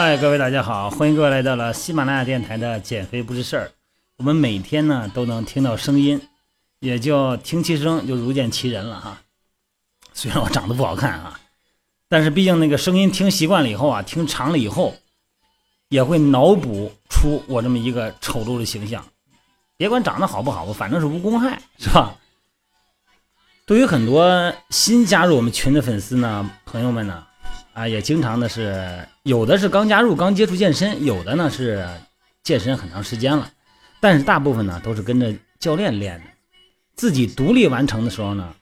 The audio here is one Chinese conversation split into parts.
嗨，各位大家好，欢迎各位来到了喜马拉雅电台的减肥不是事儿。我们每天呢都能听到声音，也就听其声就如见其人了哈。虽然我长得不好看啊，但是毕竟那个声音听习惯了以后啊，听长了以后，也会脑补出我这么一个丑陋的形象。别管长得好不好吧，反正是无公害，是吧？对于很多新加入我们群的粉丝呢，朋友们呢。啊，也经常的是，有的是刚加入、刚接触健身，有的呢是健身很长时间了，但是大部分呢都是跟着教练练的。自己独立完成的时候呢，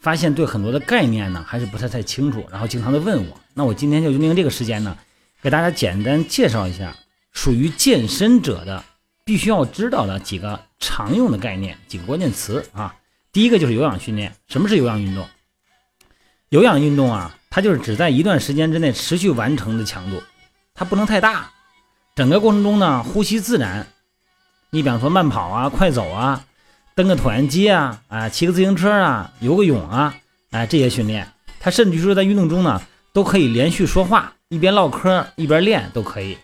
发现对很多的概念呢还是不太太清楚，然后经常的问我。那我今天就利用这个时间呢，给大家简单介绍一下属于健身者的必须要知道的几个常用的概念、几个关键词啊。第一个就是有氧训练。什么是有氧运动？有氧运动啊。它就是只在一段时间之内持续完成的强度，它不能太大。整个过程中呢，呼吸自然。你比方说慢跑啊、快走啊、蹬个椭圆机啊、啊骑个自行车啊、游个泳啊，哎这些训练，它甚至说在运动中呢都可以连续说话，一边唠嗑一边练都可以。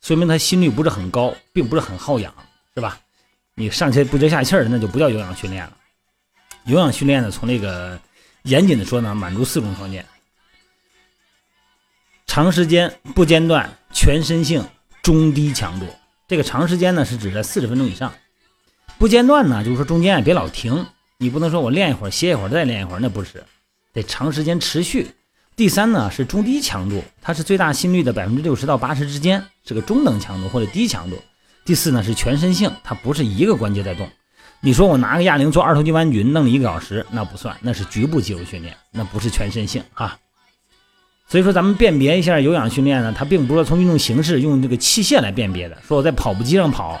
说明他心率不是很高，并不是很耗氧，是吧？你上气不接下气儿，那就不叫有氧训练了。有氧训练呢，从那个。严谨的说呢，满足四种条件：长时间不间断、全身性、中低强度。这个长时间呢是指在四十分钟以上，不间断呢就是说中间别老停，你不能说我练一会儿歇一会儿再练一会儿，那不是，得长时间持续。第三呢是中低强度，它是最大心率的百分之六十到八十之间，是个中等强度或者低强度。第四呢是全身性，它不是一个关节在动。你说我拿个哑铃做二头肌弯举弄一个小时，那不算，那是局部肌肉训练，那不是全身性啊。所以说咱们辨别一下有氧训练呢，它并不是从运动形式用这个器械来辨别的。说我在跑步机上跑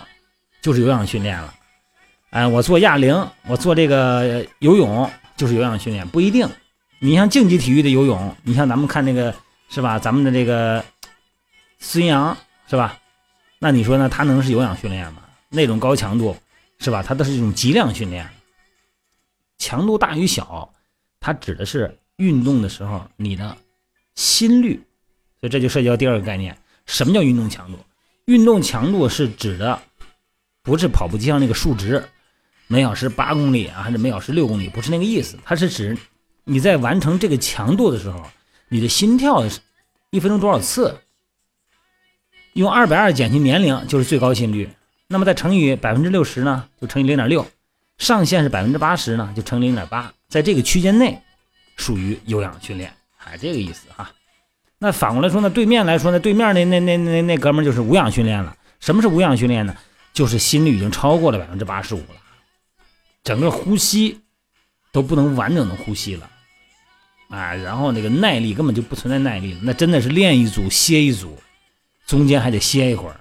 就是有氧训练了，哎，我做哑铃，我做这个游泳就是有氧训练，不一定。你像竞技体育的游泳，你像咱们看那个是吧？咱们的这个孙杨是吧？那你说呢？他能是有氧训练吗？那种高强度。是吧？它都是一种极量训练，强度大与小，它指的是运动的时候你的心率，所以这就涉及到第二个概念：什么叫运动强度？运动强度是指的不是跑步机上那个数值，每小时八公里啊，还是每小时六公里？不是那个意思，它是指你在完成这个强度的时候，你的心跳一分钟多少次？用二百二减去年龄就是最高心率。那么再乘以百分之六十呢，就乘以零点六，上限是百分之八十呢，就乘零点八，在这个区间内属于有氧训练，哎，这个意思哈。那反过来说呢，对面来说呢，对面那那那那那哥们就是无氧训练了。什么是无氧训练呢？就是心率已经超过了百分之八十五了，整个呼吸都不能完整的呼吸了，啊，然后那个耐力根本就不存在耐力了，那真的是练一组歇一组，中间还得歇一会儿。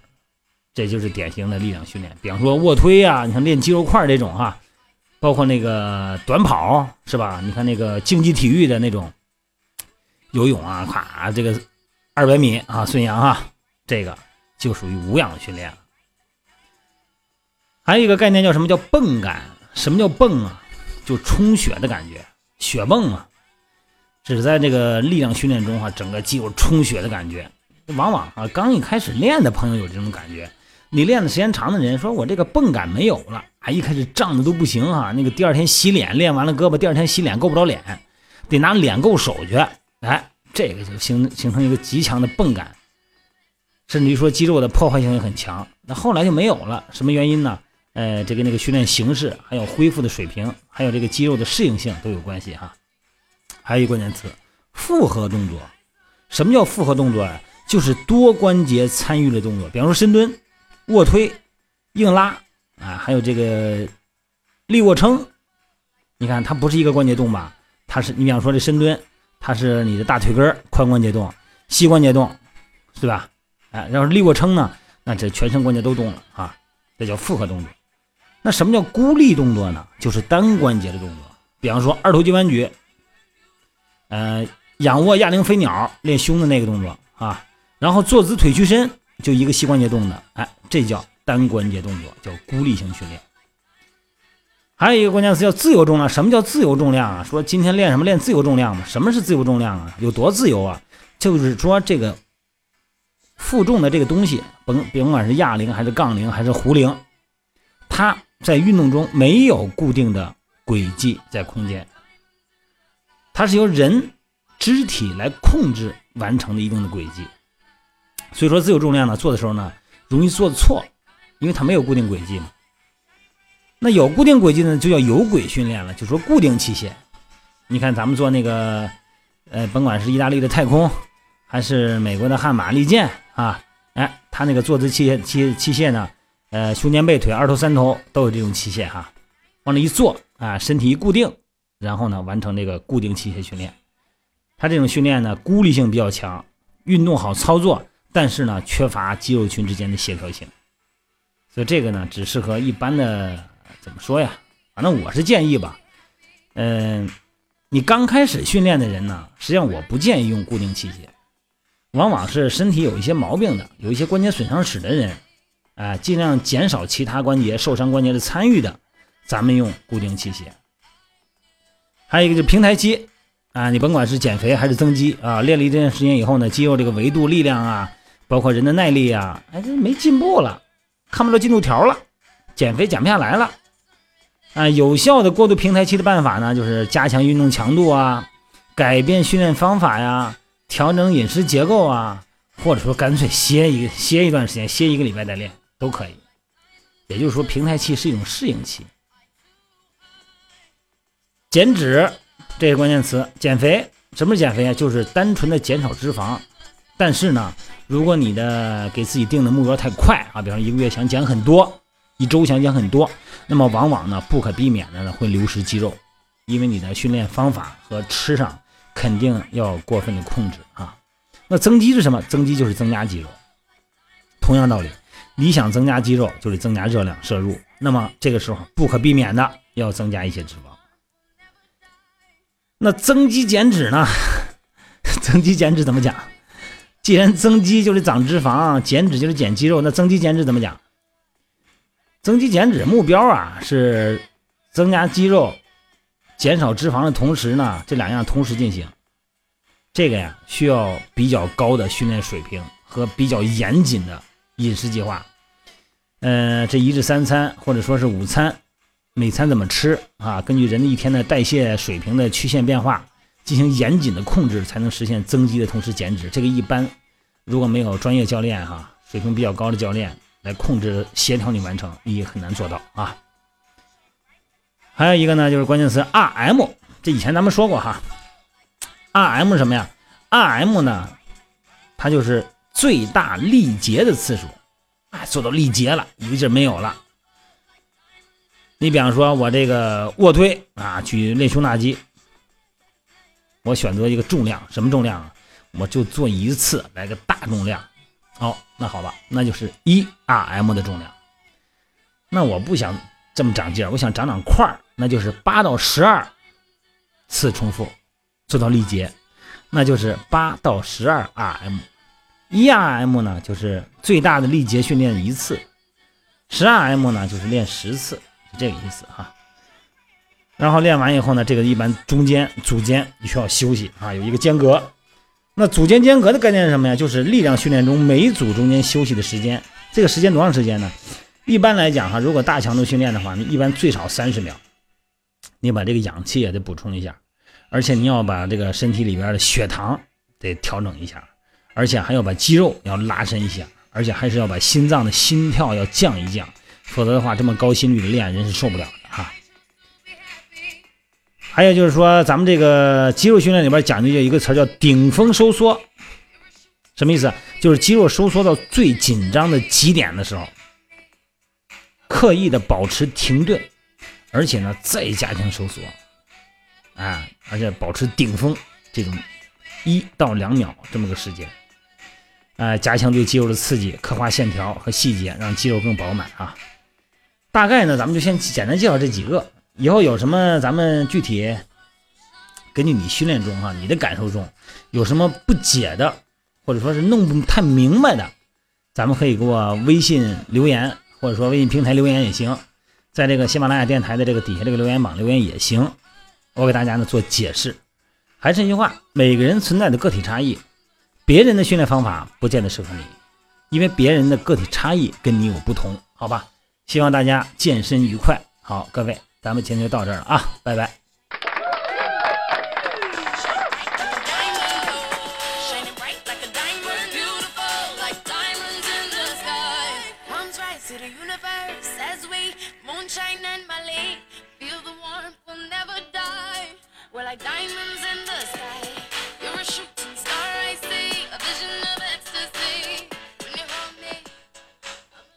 这就是典型的力量训练，比方说卧推啊，你看练肌肉块这种哈，包括那个短跑是吧？你看那个竞技体育的那种游泳啊，咵这个二百米啊，孙杨哈，这个就属于无氧训练了。还有一个概念叫什么叫泵感？什么叫泵啊？就充血的感觉，血泵啊，只在这个力量训练中哈，整个肌肉充血的感觉。往往啊，刚一开始练的朋友有这种感觉。你练的时间长的人，说我这个泵感没有了，啊，一开始胀的都不行哈。那个第二天洗脸，练完了胳膊，第二天洗脸够不着脸，得拿脸够手去。哎，这个就形形成一个极强的泵感，甚至于说肌肉的破坏性也很强。那后来就没有了，什么原因呢？呃，这个那个训练形式，还有恢复的水平，还有这个肌肉的适应性都有关系哈。还有一个关键词，复合动作。什么叫复合动作啊？就是多关节参与的动作，比方说深蹲。卧推、硬拉啊，还有这个立卧撑，你看它不是一个关节动吧？它是你比方说这深蹲，它是你的大腿根髋关节动、膝关节动，对吧？哎，然后立卧撑呢，那这全身关节都动了啊，这叫复合动作。那什么叫孤立动作呢？就是单关节的动作，比方说二头肌弯举，呃，仰卧哑铃飞鸟练胸的那个动作啊，然后坐姿腿屈伸。就一个膝关节动的，哎，这叫单关节动作，叫孤立性训练。还有一个关键词叫自由重量。什么叫自由重量啊？说今天练什么？练自由重量嘛？什么是自由重量啊？有多自由啊？就是说这个负重的这个东西，甭甭管是哑铃还是杠铃还是壶铃，它在运动中没有固定的轨迹在空间，它是由人肢体来控制完成的一定的轨迹。所以说自由重量呢做的时候呢容易做错，因为它没有固定轨迹嘛。那有固定轨迹呢就叫有轨训练了，就说固定器械。你看咱们做那个，呃，甭管是意大利的太空，还是美国的悍马利剑啊，哎，他那个坐姿器械器器械呢，呃，胸肩背腿二头三头都有这种器械哈，往那一坐啊，身体一固定，然后呢完成这个固定器械训练。他这种训练呢，孤立性比较强，运动好操作。但是呢，缺乏肌肉群之间的协调性，所以这个呢，只适合一般的，怎么说呀？反正我是建议吧，嗯，你刚开始训练的人呢，实际上我不建议用固定器械，往往是身体有一些毛病的，有一些关节损伤史的人，啊，尽量减少其他关节受伤关节的参与的，咱们用固定器械。还有一个就是平台期，啊，你甭管是减肥还是增肌啊，练了一段时间以后呢，肌肉这个维度、力量啊。包括人的耐力啊，哎，这没进步了，看不到进度条了，减肥减不下来了，啊，有效的过渡平台期的办法呢，就是加强运动强度啊，改变训练方法呀，调整饮食结构啊，或者说干脆歇一歇一段时间，歇一个礼拜再练都可以。也就是说，平台期是一种适应期。减脂这个关键词，减肥什么是减肥啊？就是单纯的减少脂肪，但是呢。如果你的给自己定的目标太快啊，比方一个月想减很多，一周想减很多，那么往往呢不可避免的呢会流失肌肉，因为你的训练方法和吃上肯定要过分的控制啊。那增肌是什么？增肌就是增加肌肉。同样道理，你想增加肌肉，就得增加热量摄入，那么这个时候不可避免的要增加一些脂肪。那增肌减脂呢？增肌减脂怎么讲？既然增肌就是长脂肪，减脂就是减肌肉，那增肌减脂怎么讲？增肌减脂目标啊是增加肌肉、减少脂肪的同时呢，这两样同时进行。这个呀需要比较高的训练水平和比较严谨的饮食计划。呃，这一日三餐或者说是午餐，每餐怎么吃啊？根据人的一天的代谢水平的曲线变化进行严谨的控制，才能实现增肌的同时减脂。这个一般。如果没有专业教练哈，水平比较高的教练来控制协调你完成，你也很难做到啊。还有一个呢，就是关键词 RM，这以前咱们说过哈。RM 什么呀？RM 呢，它就是最大力竭的次数，哎，做到力竭了，一个劲没有了。你比方说，我这个卧推啊，举练胸大肌，我选择一个重量，什么重量啊？我就做一次，来个大重量，好，那好吧，那就是一 RM 的重量。那我不想这么长劲儿，我想长长块儿，那就是八到十二次重复做到力竭，那就是八到十二 RM。一 RM 呢，就是最大的力竭训练一次；十 RM 呢，就是练十次，是这个意思哈。然后练完以后呢，这个一般中间组间你需要休息啊，有一个间隔。那组间间隔的概念是什么呀？就是力量训练中每组中间休息的时间。这个时间多长时间呢？一般来讲哈，如果大强度训练的话，你一般最少三十秒。你把这个氧气也得补充一下，而且你要把这个身体里边的血糖得调整一下，而且还要把肌肉要拉伸一下，而且还是要把心脏的心跳要降一降，否则的话，这么高心率的练人是受不了的。还有就是说，咱们这个肌肉训练里边讲究一个词叫顶峰收缩，什么意思？就是肌肉收缩到最紧张的极点的时候，刻意的保持停顿，而且呢再加强收缩，啊，而且保持顶峰这种一到两秒这么个时间，啊，加强对肌肉的刺激，刻画线条和细节，让肌肉更饱满啊。大概呢，咱们就先简单介绍这几个。以后有什么，咱们具体根据你训练中哈，你的感受中有什么不解的，或者说是弄不太明白的，咱们可以给我微信留言，或者说微信平台留言也行。在这个喜马拉雅电台的这个底下这个留言榜留言也行，我给大家呢做解释。还是那句话，每个人存在的个体差异，别人的训练方法不见得适合你，因为别人的个体差异跟你有不同，好吧？希望大家健身愉快，好，各位。咱们今天就到这儿了啊，拜拜。